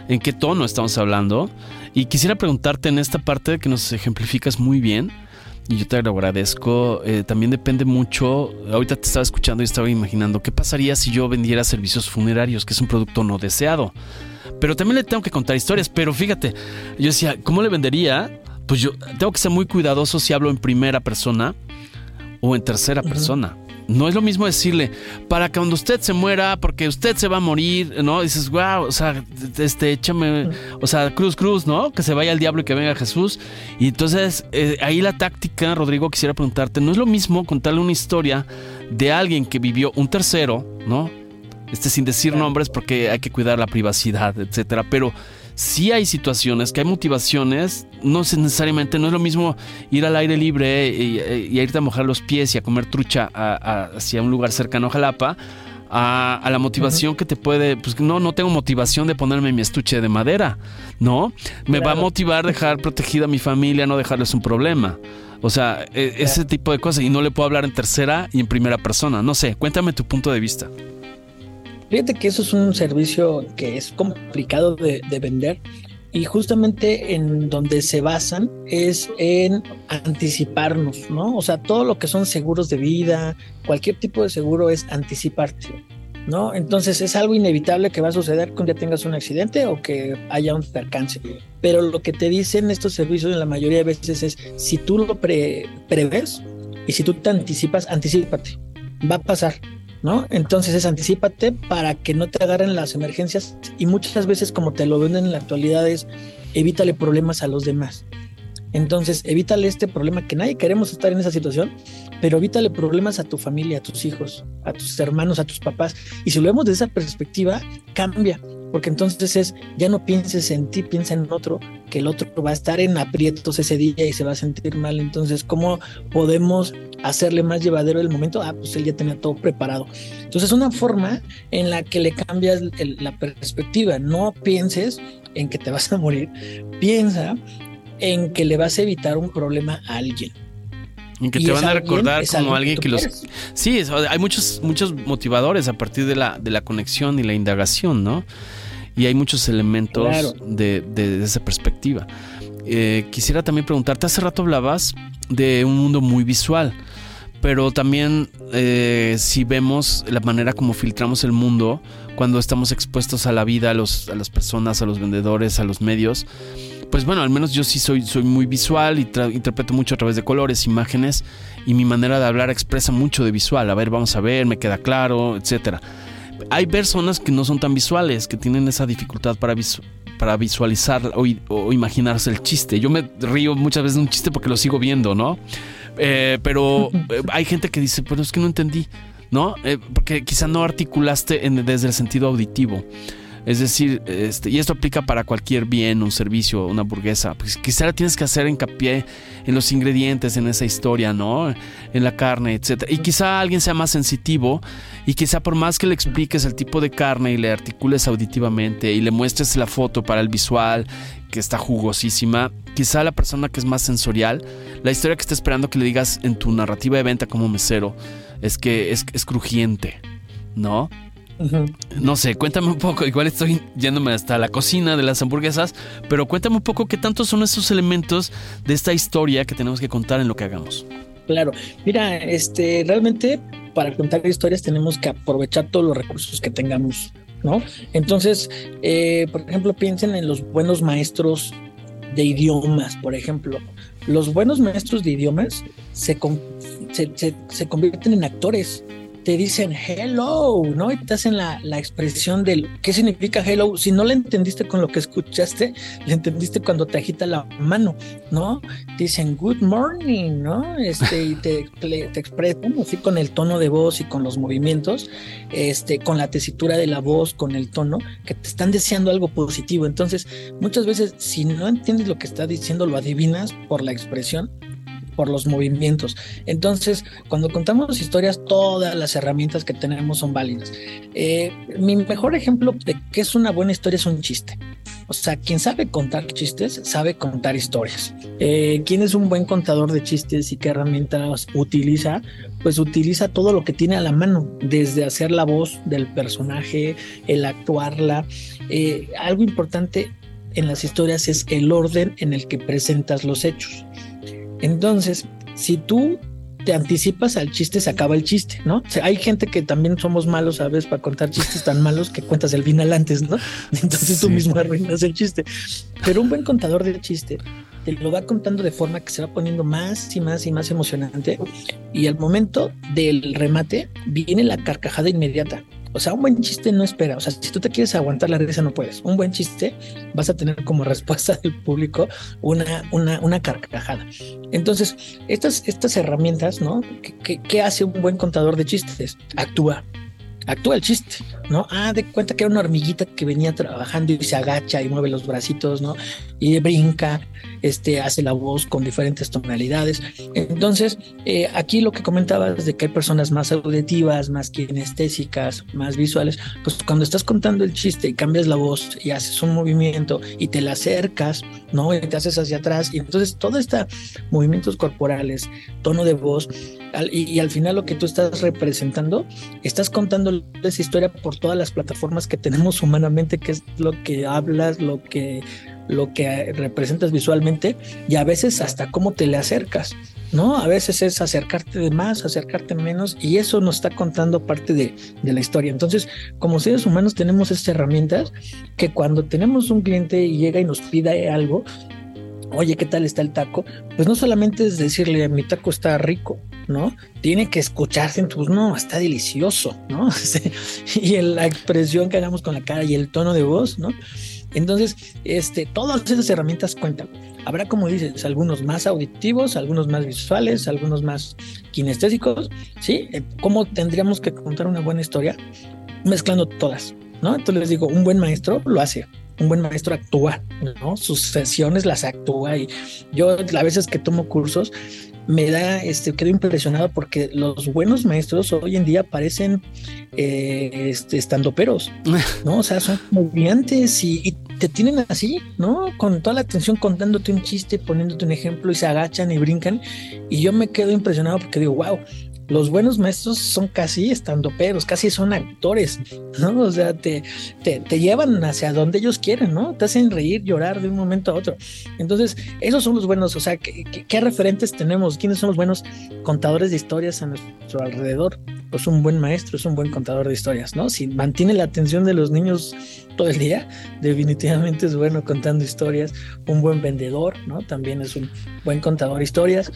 en qué tono estamos hablando. Y quisiera preguntarte en esta parte que nos ejemplificas muy bien, y yo te lo agradezco. Eh, también depende mucho. Ahorita te estaba escuchando y estaba imaginando qué pasaría si yo vendiera servicios funerarios, que es un producto no deseado. Pero también le tengo que contar historias. Pero fíjate, yo decía, ¿cómo le vendería? Pues yo tengo que ser muy cuidadoso si hablo en primera persona o en tercera persona. No es lo mismo decirle, para que cuando usted se muera, porque usted se va a morir, ¿no? Dices, wow, o sea, este, échame, o sea, cruz, cruz, ¿no? Que se vaya el diablo y que venga Jesús. Y entonces, eh, ahí la táctica, Rodrigo, quisiera preguntarte, ¿no es lo mismo contarle una historia de alguien que vivió un tercero, ¿no? Este, sin decir nombres porque hay que cuidar la privacidad, etcétera, pero sí hay situaciones, que hay motivaciones, no sé, necesariamente, no es lo mismo ir al aire libre y, y a irte a mojar los pies y a comer trucha a- a- hacia un lugar cercano a Jalapa, a, a la motivación que te puede, pues no, no tengo motivación de ponerme mi estuche de madera, ¿no? Me va a motivar dejar protegida a mi familia, no dejarles un problema. O sea, e- ese tipo de cosas. Y no le puedo hablar en tercera y en primera persona. No sé, cuéntame tu punto de vista. Fíjate que eso es un servicio que es complicado de, de vender y justamente en donde se basan es en anticiparnos, ¿no? O sea, todo lo que son seguros de vida, cualquier tipo de seguro es anticiparte, ¿no? Entonces es algo inevitable que va a suceder un día tengas un accidente o que haya un percance. Pero lo que te dicen estos servicios en la mayoría de veces es, si tú lo pre- y si tú te anticipas, anticípate, va a pasar. ¿No? Entonces es anticípate para que no te agarren las emergencias y muchas veces como te lo venden en la actualidad es evítale problemas a los demás. Entonces evítale este problema que nadie queremos estar en esa situación, pero evítale problemas a tu familia, a tus hijos, a tus hermanos, a tus papás. Y si lo vemos desde esa perspectiva, cambia, porque entonces es ya no pienses en ti, piensa en otro, que el otro va a estar en aprietos ese día y se va a sentir mal. Entonces, ¿cómo podemos hacerle más llevadero el momento? Ah, pues él ya tenía todo preparado. Entonces, es una forma en la que le cambias el- la perspectiva. No pienses en que te vas a morir, piensa en que le vas a evitar un problema a alguien. En que Y te van a alguien- recordar es como alguien que los... Sí, es- hay muchos, muchos motivadores a partir de la, de la conexión y la indagación, ¿no? Y hay muchos elementos Claro. de, de- de esa perspectiva. Eh, quisiera también preguntarte, hace rato hablabas de un mundo muy visual, pero también eh, si vemos la manera como filtramos el mundo cuando estamos expuestos a la vida, a, los, a las personas, a los vendedores, a los medios, pues bueno, al menos yo sí soy, soy muy visual y interpreto mucho a través de colores, imágenes y mi manera de hablar expresa mucho de visual. A ver, vamos a ver, me queda claro, etcétera. Hay personas que no son tan visuales, que tienen esa dificultad para, para visualizar o, imaginarse el chiste. Yo me río muchas veces de un chiste porque lo sigo viendo, ¿no? Eh, pero eh, hay gente que dice, pero es que no entendí, ¿no? Eh, porque quizá no articulaste desde el sentido auditivo. Es decir, este, y esto aplica para cualquier bien, un servicio, una hamburguesa. Pues quizá tienes que hacer hincapié en los ingredientes, en esa historia, ¿no? En la carne, etcétera. Y quizá alguien sea más sensitivo y quizá por más que le expliques el tipo de carne y le articules auditivamente y le muestres la foto para el visual, que está jugosísima, quizá la persona que es más sensorial, la historia que está esperando que le digas en tu narrativa de venta como mesero es que es crujiente, ¿no? No sé, cuéntame un poco, igual estoy yéndome hasta la cocina de las hamburguesas, pero cuéntame un poco qué tantos son esos elementos de esta historia que tenemos que contar en lo que hagamos. Claro, mira, este, realmente para contar historias tenemos que aprovechar todos los recursos que tengamos, ¿no? Entonces, eh, por ejemplo, piensen en los buenos maestros de idiomas, por ejemplo. Los buenos maestros de idiomas se, con- se, se- se convierten en actores. Te dicen hello, ¿no? Y te hacen la, la expresión del qué significa hello. Si no la entendiste con lo que escuchaste, le entendiste cuando te agita la mano, ¿no? dicen good morning, ¿no? Este, y te, te, expresan así con el tono de voz y con los movimientos, este, con la tesitura de la voz, con el tono, que te están deseando algo positivo. Entonces, muchas veces, si no entiendes lo que está diciendo, lo adivinas por la expresión por los movimientos. Entonces, cuando contamos historias, todas las herramientas que tenemos son válidas. Eh, mi mejor ejemplo de qué es una buena historia es un chiste. O sea, quien sabe contar chistes, sabe contar historias. Eh, ¿Quién es un buen contador de chistes y qué herramientas utiliza? Pues utiliza todo lo que tiene a la mano, desde hacer la voz del personaje, el actuarla. Eh, algo importante en las historias es el orden en el que presentas los hechos. Entonces, si tú te anticipas al chiste, se acaba el chiste, ¿no? O sea, hay gente que también somos malos, ¿sabes? Para contar chistes tan malos que cuentas el final antes, ¿no? Entonces tú mismo arruinas el chiste. Pero un buen contador de chiste te lo va contando de forma que se va poniendo más y más y más emocionante. Y al momento del remate viene la carcajada inmediata. O sea, un buen chiste no espera. O sea, si tú te quieres aguantar la risa, no puedes. Un buen chiste vas a tener como respuesta del público una, una, una carcajada. Entonces, estas, estas herramientas, ¿no? ¿Qué, qué, hace un buen contador de chistes? Actúa. Actúa el chiste, ¿no? Ah, de cuenta que era una hormiguita que venía trabajando y se agacha y mueve los bracitos, ¿no? Y brinca, este, hace la voz con diferentes tonalidades. Entonces, eh, aquí lo que comentabas de que hay personas más auditivas, más kinestésicas, más visuales, pues cuando estás contando el chiste y cambias la voz y haces un movimiento y te la acercas, ¿no? Y te haces hacia atrás y entonces todo este movimientos corporales, tono de voz y, y al final lo que tú estás representando, estás contando esa historia por todas las plataformas que tenemos humanamente, que es lo que hablas, lo que lo que representas visualmente y a veces hasta cómo te le acercas, ¿no? A veces es acercarte de más, acercarte menos y eso nos está contando parte de, la historia. Entonces, como seres humanos tenemos estas herramientas que cuando tenemos un cliente y llega y nos pide algo, oye, ¿qué tal está el taco? Pues no solamente es decirle, mi taco está rico, ¿no? Tiene que escucharse, pues no, está delicioso, ¿no? y la expresión que hagamos con la cara y el tono de voz, ¿no? Entonces, este, todas esas herramientas cuentan. Habrá, como dices, algunos más auditivos, algunos más visuales, algunos más kinestésicos, ¿sí? Eh, ¿Cómo tendríamos que contar una buena historia? Mezclando todas, ¿no? Entonces les digo, un buen maestro lo hace, un buen maestro actúa, ¿no? Sus sesiones las actúa y yo a veces que tomo cursos me da, este, quedo impresionado porque los buenos maestros hoy en día parecen eh, este, estandoperos, ¿no? O sea, son comediantes y, y te tienen así, ¿no? Con toda la atención contándote un chiste, poniéndote un ejemplo y se agachan y brincan. Y yo me quedo impresionado porque digo, wow, los buenos maestros son casi estandoperos, casi son actores, ¿no? O sea, te, te, llevan hacia donde ellos quieren, ¿no? Te hacen reír, llorar de un momento a otro. Entonces, esos son los buenos, o sea, ¿qué, qué, qué referentes tenemos? ¿Quiénes son los buenos contadores de historias a nuestro alrededor? Pues un buen maestro es un buen contador de historias, ¿no? Si mantiene la atención de los niños todo el día, definitivamente es bueno contando historias. Un buen vendedor, ¿no? También es un buen contador de historias.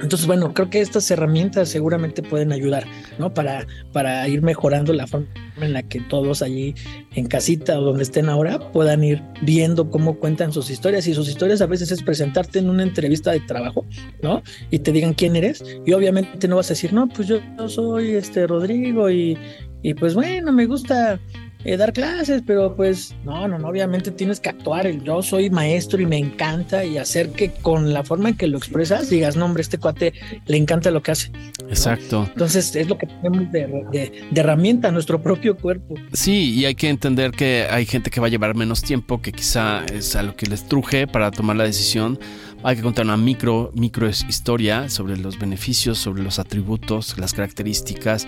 Entonces, bueno, creo que estas herramientas seguramente pueden ayudar, ¿no? Para, para ir mejorando la forma en la que todos allí en casita o donde estén ahora puedan ir viendo cómo cuentan sus historias. Y sus historias a veces es presentarte en una entrevista de trabajo, ¿no? Y te digan quién eres. Y obviamente no vas a decir, no, pues yo, soy este Rodrigo y, y pues bueno, me gusta eh, dar clases, pero pues no, no, no, obviamente tienes que actuar. Yo soy maestro y me encanta y hacer que con la forma en que lo expresas digas, no, hombre, este cuate le encanta lo que hace. Exacto. Entonces es lo que tenemos de, de, de herramienta, nuestro propio cuerpo. Sí, y hay que entender que hay gente que va a llevar menos tiempo, que quizá es a lo que les truje para tomar la decisión. Hay que contar una micro, micro historia sobre los beneficios, sobre los atributos, las características,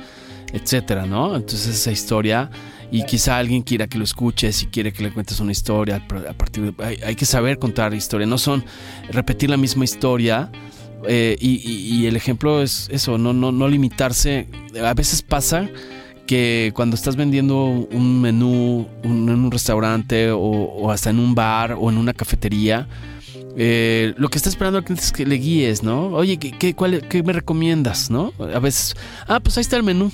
etcétera, ¿no? Entonces esa historia y quizá alguien quiera que lo escuches y quiere que le cuentes una historia a partir hay, que saber contar historia, no son repetir la misma historia. Eh, y, el ejemplo es eso, no, no, no limitarse. A veces pasa que cuando estás vendiendo un menú un, en un restaurante o, hasta en un bar o en una cafetería, eh, lo que está esperando al cliente es que le guíes, ¿no? Oye, ¿qué, ¿qué me recomiendas, no? A veces, ah, pues ahí está el menú.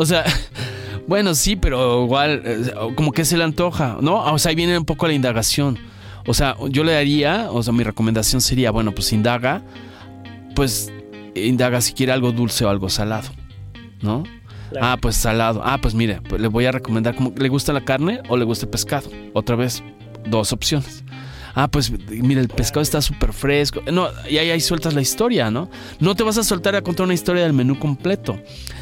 O sea, bueno, sí, pero igual, eh, como que se le antoja, ¿no? O sea, ahí viene un poco la indagación. O sea, yo le daría, o sea, mi recomendación sería, bueno, pues indaga, pues indaga si quiere algo dulce o algo salado, ¿no? Claro. Ah, pues salado. Ah, pues mire, pues le voy a recomendar, como, ¿le gusta la carne o le gusta el pescado? Otra vez, dos opciones. Ah, pues mira, el pescado está súper fresco. No, y ahí, ahí, sueltas la historia, ¿no? No te vas a soltar a contar una historia del menú completo,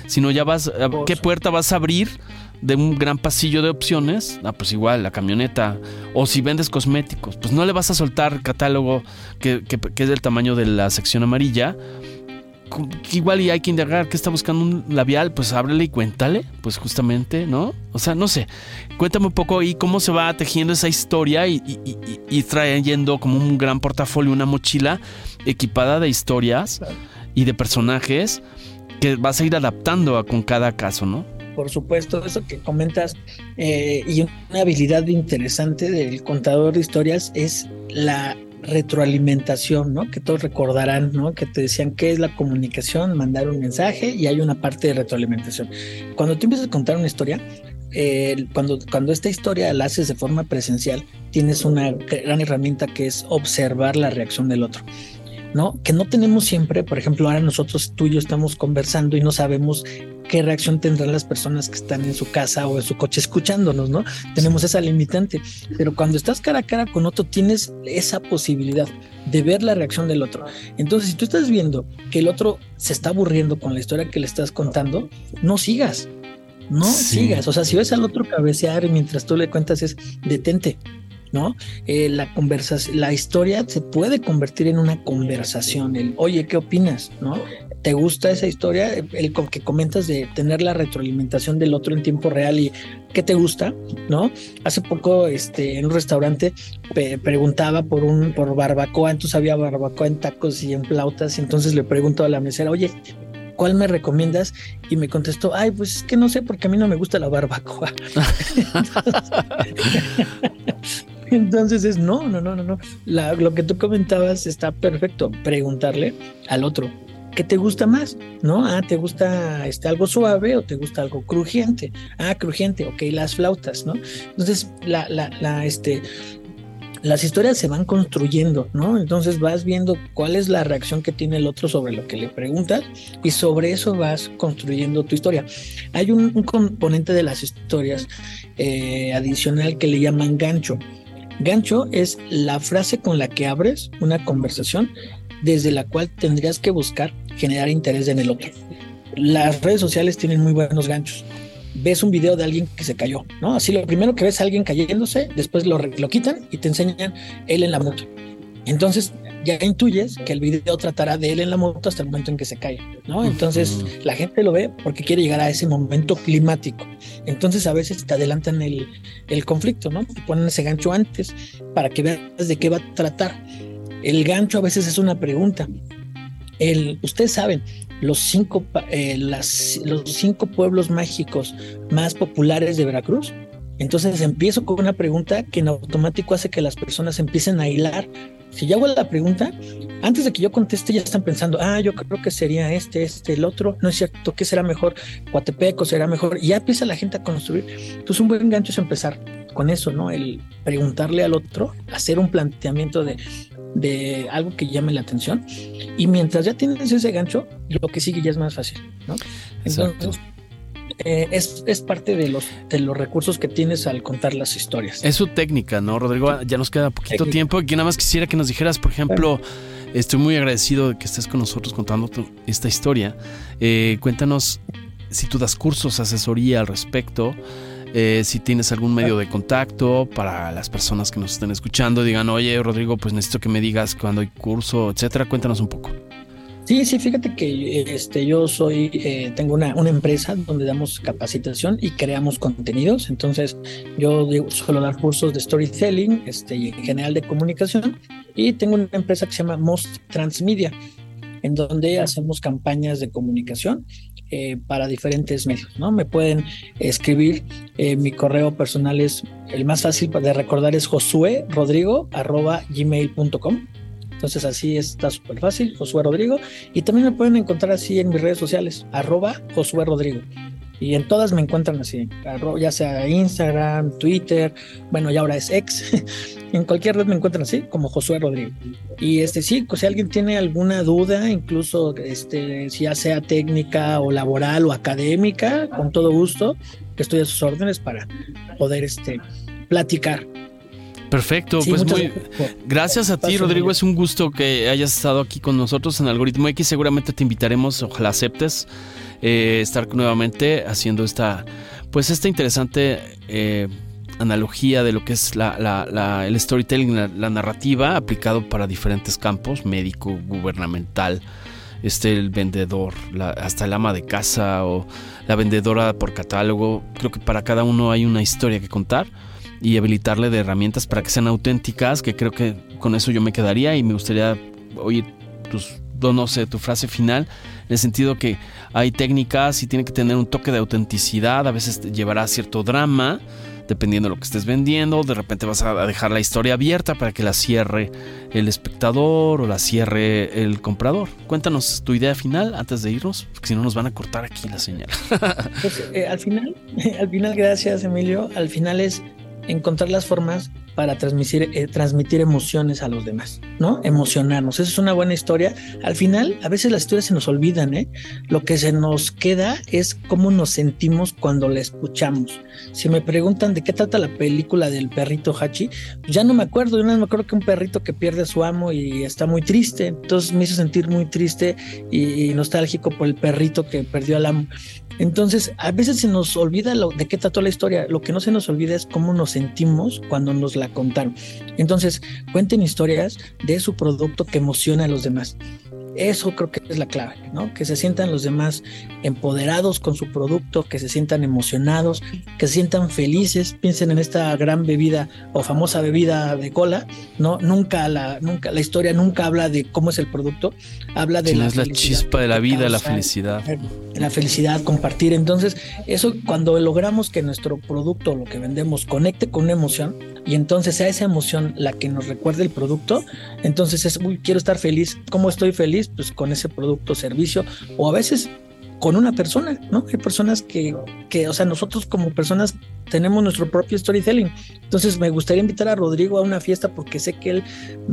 sino ya vas, a, ¿qué puerta vas a abrir de un gran pasillo de opciones? Ah, pues igual, la camioneta. O si vendes cosméticos, pues no le vas a soltar el catálogo que, que, que es del tamaño de la sección amarilla. Igual y hay que indagar que está buscando un labial, pues ábrele y cuéntale, pues justamente, ¿no? O sea, no sé, cuéntame un poco ahí cómo se va tejiendo esa historia y, y, y, y trayendo como un gran portafolio, una mochila equipada de historias y de personajes que vas a ir adaptando a- con cada caso, ¿no? Por supuesto, eso que comentas eh, y una habilidad interesante del contador de historias es la retroalimentación, ¿no? Que todos recordarán, ¿no? Que te decían qué es la comunicación, mandar un mensaje y hay una parte de retroalimentación. Cuando tú empiezas a contar una historia, cuando, cuando esta historia la haces de forma presencial, tienes una gran herramienta que es observar la reacción del otro. ¿No? Que no tenemos siempre, por ejemplo, ahora nosotros tú y yo estamos conversando y no sabemos qué reacción tendrán las personas que están en su casa o en su coche escuchándonos, ¿no? Tenemos esa limitante, pero cuando estás cara a cara con otro tienes esa posibilidad de ver la reacción del otro. Entonces, si tú estás viendo que el otro se está aburriendo con la historia que le estás contando, no sigas. No Sí. sigas, o sea, si ves al otro cabecear mientras tú le cuentas es detente, ¿no? Eh, la conversación, la historia se puede convertir en una conversación. El, oye, ¿qué opinas? ¿No? ¿Te gusta esa historia? El que comentas de tener la retroalimentación del otro en tiempo real y qué te gusta, ¿no? Hace poco, este, en un restaurante pe- preguntaba por un por barbacoa, entonces había barbacoa en tacos y en flautas, y entonces le pregunto a la mesera, oye, ¿cuál me recomiendas? Y me contestó, ay, pues es que no sé, porque a mí no me gusta la barbacoa. Entonces es no, no, no, no, no. La- lo que tú comentabas está perfecto. Preguntarle al otro, ¿qué te gusta más? ¿No? Ah, ¿te gusta este, algo suave o te gusta algo crujiente? Ah, crujiente, ok, las flautas, ¿no? Entonces, la, la, la, este, las historias se van construyendo, ¿no? Entonces vas viendo cuál es la reacción que tiene el otro sobre lo que le preguntas y sobre eso vas construyendo tu historia. Hay un, un componente de las historias eh, adicional que le llaman gancho. Gancho es la frase con la que abres una conversación desde la cual tendrías que buscar generar interés en el otro. Las redes sociales tienen muy buenos ganchos. Ves un video de alguien que se cayó, ¿no? Así lo primero que ves es alguien cayéndose, después lo, lo quitan y te enseñan él en la moto. Entonces ya intuyes que el video tratará de él en la moto hasta el momento en que se cae, ¿no? Entonces la gente lo ve porque quiere llegar a ese momento climático. Entonces a veces te adelantan el, el conflicto, ¿no? Te ponen ese gancho antes para que veas de qué va a tratar. El gancho a veces es una pregunta. El, ustedes saben, los cinco, eh, las, los cinco pueblos mágicos más populares de Veracruz. Entonces empiezo con una pregunta que en automático hace que las personas empiecen a hilar. Si yo hago la pregunta, antes de que yo conteste ya están pensando, ah, yo creo que sería este, este, el otro, no es cierto, ¿qué será mejor? Coatepec o será mejor. Y ya empieza la gente a construir. Entonces un buen gancho es empezar con eso, ¿no? El preguntarle al otro, hacer un planteamiento de, de algo que llame la atención. Y mientras ya tienes ese gancho, lo que sigue ya es más fácil, ¿no? Exacto. Eh, es, es parte de los, de los recursos que tienes al contar las historias. Es su técnica, ¿no, Rodrigo? Ya nos queda poquito Técnica. tiempo. Y nada más quisiera que nos dijeras, por ejemplo, estoy muy agradecido de que estés con nosotros contando tu- esta historia. Eh, cuéntanos si tú das cursos, asesoría al respecto. eh, si tienes algún medio de contacto para las personas que nos estén escuchando, digan, oye, Rodrigo, pues necesito que me digas cuándo hay curso, etcétera. Cuéntanos un poco. Sí, sí, fíjate que este, yo soy, eh, tengo una, una empresa donde damos capacitación y creamos contenidos. Entonces, yo suelo dar cursos de storytelling este, y en general de comunicación. Y tengo una empresa que se llama Most Transmedia, en donde hacemos campañas de comunicación eh, para diferentes medios, ¿no? Me pueden escribir, eh, mi correo personal es, el más fácil de recordar es josuerodrigo.gmail.com entonces así está súper fácil, Josué Rodrigo. Y también me pueden encontrar así en mis redes sociales, arroba Josué Rodrigo. Y en todas me encuentran así, ya sea Instagram, Twitter, bueno, y ahora es ex. en cualquier red me encuentran así, como Josué Rodrigo. Y este sí, pues, si alguien tiene alguna duda, incluso este, si ya sea técnica o laboral o académica, con todo gusto, que estoy a sus órdenes para poder este, platicar. Perfecto, Sí, pues muy, gracias a ti, Paso, Rodrigo. Es un gusto que hayas estado aquí con nosotros en Algoritmo X. Seguramente te invitaremos, ojalá aceptes, eh, estar nuevamente haciendo esta, pues esta interesante eh, analogía de lo que es la, la- la- el storytelling, la, la narrativa aplicado para diferentes campos, médico, gubernamental, este, el vendedor, la- hasta el ama de casa o la vendedora por catálogo. Creo que para cada uno hay una historia que contar y habilitarle de herramientas para que sean auténticas, que creo que con eso yo me quedaría y me gustaría oír tus, no sé, tu frase final, en el sentido que hay técnicas y tiene que tener un toque de autenticidad, a veces llevará cierto drama, dependiendo de lo que estés vendiendo, de repente vas a dejar la historia abierta para que la cierre el espectador o la cierre el comprador. Cuéntanos tu idea final antes de irnos, porque si no nos van a cortar aquí la señal. Pues, eh, al final, al final, gracias Emilio, al final es encontrar las formas para transmitir, eh, transmitir emociones a los demás, ¿no? Emocionarnos. Esa es una buena historia. Al final, a veces las historias se nos olvidan, ¿eh? Lo que se nos queda es cómo nos sentimos cuando la escuchamos. Si me preguntan de qué trata la película del perrito Hachi, pues ya no me acuerdo. Nada más me acuerdo que un perrito que pierde a su amo y está muy triste. Entonces me hizo sentir muy triste y, y nostálgico por el perrito que perdió al amo. Entonces, a veces se nos olvida lo, de qué trató la historia. Lo que no se nos olvida es cómo nos sentimos cuando nos la contaron. Entonces, cuenten historias de su producto que emociona a los demás. Eso creo que es la clave, ¿no? Que se sientan los demás empoderados con su producto, que se sientan emocionados, que se sientan felices. Piensen en esta gran bebida o famosa bebida de cola, ¿no? Nunca la, nunca, la historia nunca habla de cómo es el producto, habla de Sí, la, es la chispa de la vida, la felicidad. la felicidad, compartir. Entonces, eso cuando logramos que nuestro producto, lo que vendemos, conecte con una emoción y entonces sea esa emoción la que nos recuerde el producto, entonces es, uy, quiero estar feliz. ¿Cómo estoy feliz? Pues con ese producto o servicio o a veces con una persona, ¿no? Hay personas que, que, o sea, nosotros como personas tenemos nuestro propio storytelling. Entonces me gustaría invitar a Rodrigo a una fiesta porque sé que él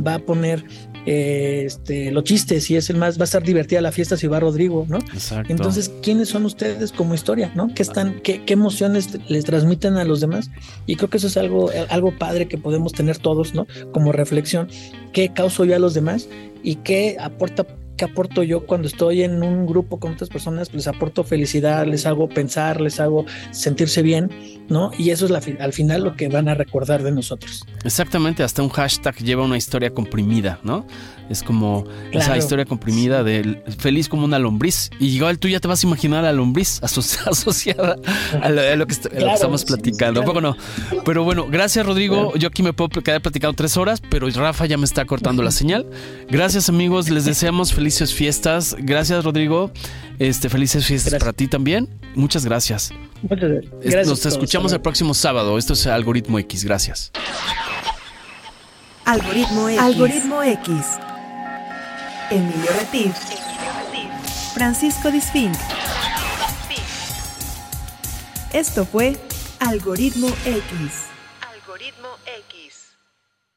va a poner eh, este, los chistes y es el más, va a estar divertida la fiesta si va Rodrigo, ¿no? Exacto. Entonces, ¿quiénes son ustedes como historia, no? ¿Qué están, qué, qué emociones les transmiten a los demás? Y creo que eso es algo, algo padre que podemos tener todos, ¿no? Como reflexión, ¿qué causo yo a los demás y qué aporta ¿qué aporto yo cuando estoy en un grupo con otras personas? Pues les aporto felicidad, les hago pensar, les hago sentirse bien, ¿no? Y eso es la, al final lo que van a recordar de nosotros. Exactamente, hasta un hashtag lleva una historia comprimida, ¿no? Es como esa historia comprimida del feliz como una lombriz. Y igual tú ya te vas a imaginar a la lombriz aso- asociada a lo, a lo que, est- a lo que Claro, estamos sí, platicando. claro. Bueno, pero bueno, gracias Rodrigo. Yo aquí me puedo quedar platicando tres horas, pero Rafa ya me está cortando la señal. Gracias amigos, les deseamos felices fiestas. Gracias Rodrigo. Este, felices fiestas Gracias. para ti también. Muchas gracias. Muchas Es- gracias. Nos escuchamos el próximo sábado. Esto es Algoritmo X. Gracias. Algoritmo X. Algoritmo X. Emilio Retif. Francisco Disfink. Esto fue Algoritmo X. Algoritmo X.